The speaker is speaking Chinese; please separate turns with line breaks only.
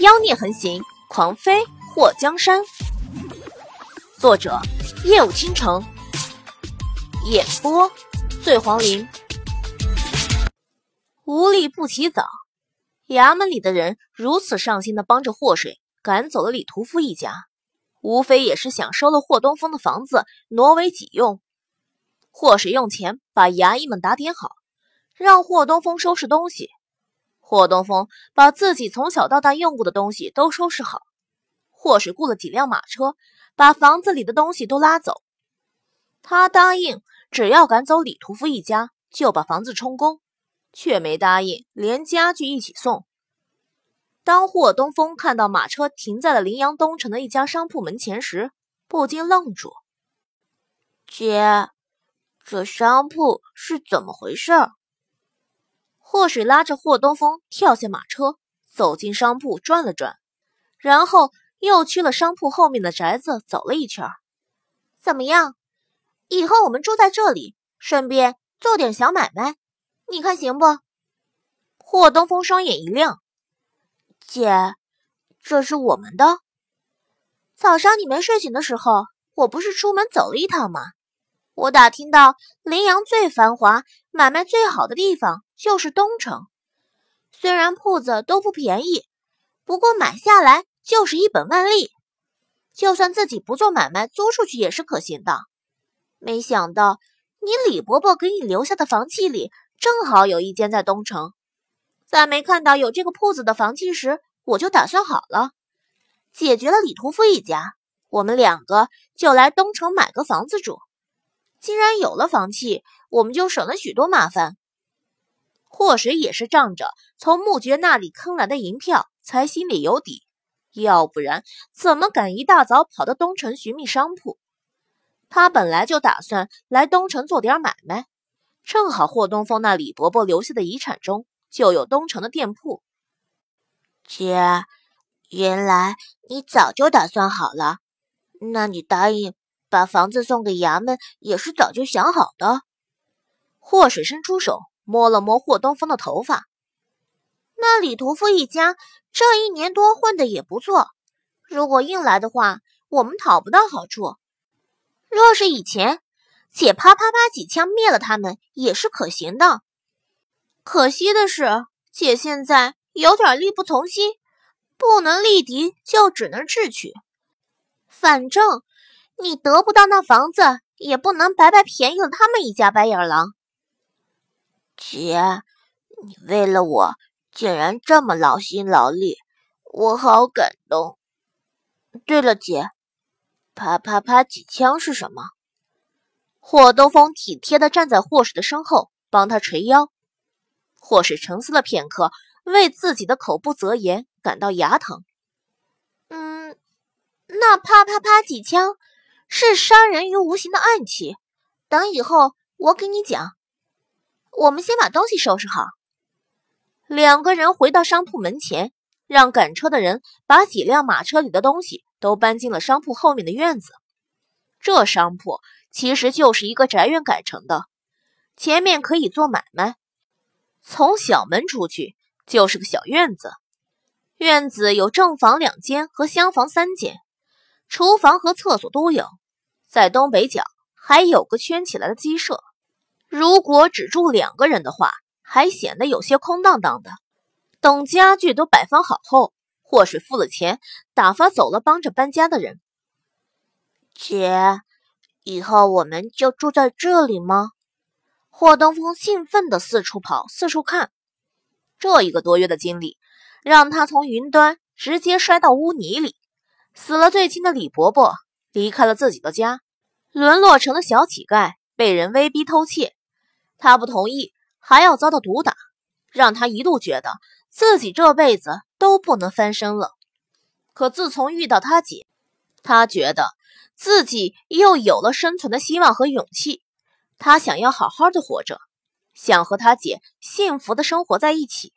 妖孽横行，狂飞祸江山。作者：夜舞倾城，演播：醉黄林。无利不起早，衙门里的人如此上心的帮着祸水赶走了李屠夫一家，无非也是想收了霍东风的房子挪为己用。祸水用钱把衙役们打点好，让霍东风收拾东西。霍东风把自己从小到大用过的东西都收拾好，霍水雇了几辆马车，把房子里的东西都拉走。他答应只要赶走李屠夫一家，就把房子充公，却没答应连家具一起送。当霍东风看到马车停在了林阳东城的一家商铺门前时，不禁愣住：“
姐，这商铺是怎么回事？”
霍水拉着霍东风跳下马车，走进商铺转了转，然后又去了商铺后面的宅子走了一圈。怎么样？以后我们住在这里，顺便做点小买卖，你看行不？霍东风双眼一亮：“
姐，这是我们的。
早上你没睡醒的时候，我不是出门走了一趟吗？我打听到林阳最繁华、买卖最好的地方。”就是东城，虽然铺子都不便宜，不过买下来就是一本万利。就算自己不做买卖，租出去也是可行的。没想到你李伯伯给你留下的房契里，正好有一间在东城。在没看到有这个铺子的房契时，我就打算好了，解决了李屠夫一家，我们两个就来东城买个房子住。既然有了房契，我们就省了许多麻烦。祸水也是仗着从穆爵那里坑来的银票，才心里有底，要不然怎么敢一大早跑到东城寻觅商铺？他本来就打算来东城做点买卖，正好霍东风那李伯伯留下的遗产中就有东城的店铺。
姐，原来你早就打算好了，那你答应把房子送给衙门也是早就想好的。
祸水伸出手。摸了摸霍东风的头发，那李屠夫一家这一年多混的也不错。如果硬来的话，我们讨不到好处。若是以前，姐啪啪啪几枪灭了他们也是可行的。可惜的是，姐现在有点力不从心，不能力敌，就只能智取。反正你得不到那房子，也不能白白便宜了他们一家白眼狼。
姐，你为了我竟然这么劳心劳力，我好感动。对了，姐，啪啪啪几枪是什么？
霍东风体贴的站在霍氏的身后，帮他捶腰。霍氏沉思了片刻，为自己的口不择言感到牙疼。嗯，那啪啪啪几枪是杀人于无形的暗器，等以后我给你讲。我们先把东西收拾好。两个人回到商铺门前，让赶车的人把几辆马车里的东西都搬进了商铺后面的院子。这商铺其实就是一个宅院改成的，前面可以做买卖。从小门出去就是个小院子，院子有正房两间和厢房三间，厨房和厕所都有。在东北角还有个圈起来的鸡舍。如果只住两个人的话，还显得有些空荡荡的。等家具都摆放好后，祸水付了钱，打发走了帮着搬家的人。
姐，以后我们就住在这里吗？
霍东风兴奋地四处跑，四处看。这一个多月的经历，让他从云端直接摔到污泥里。死了最亲的李伯伯，离开了自己的家，沦落成了小乞丐，被人威逼偷窃。他不同意，还要遭到毒打，让他一度觉得自己这辈子都不能翻身了。可自从遇到他姐，他觉得自己又有了生存的希望和勇气。他想要好好的活着，想和他姐幸福的生活在一起。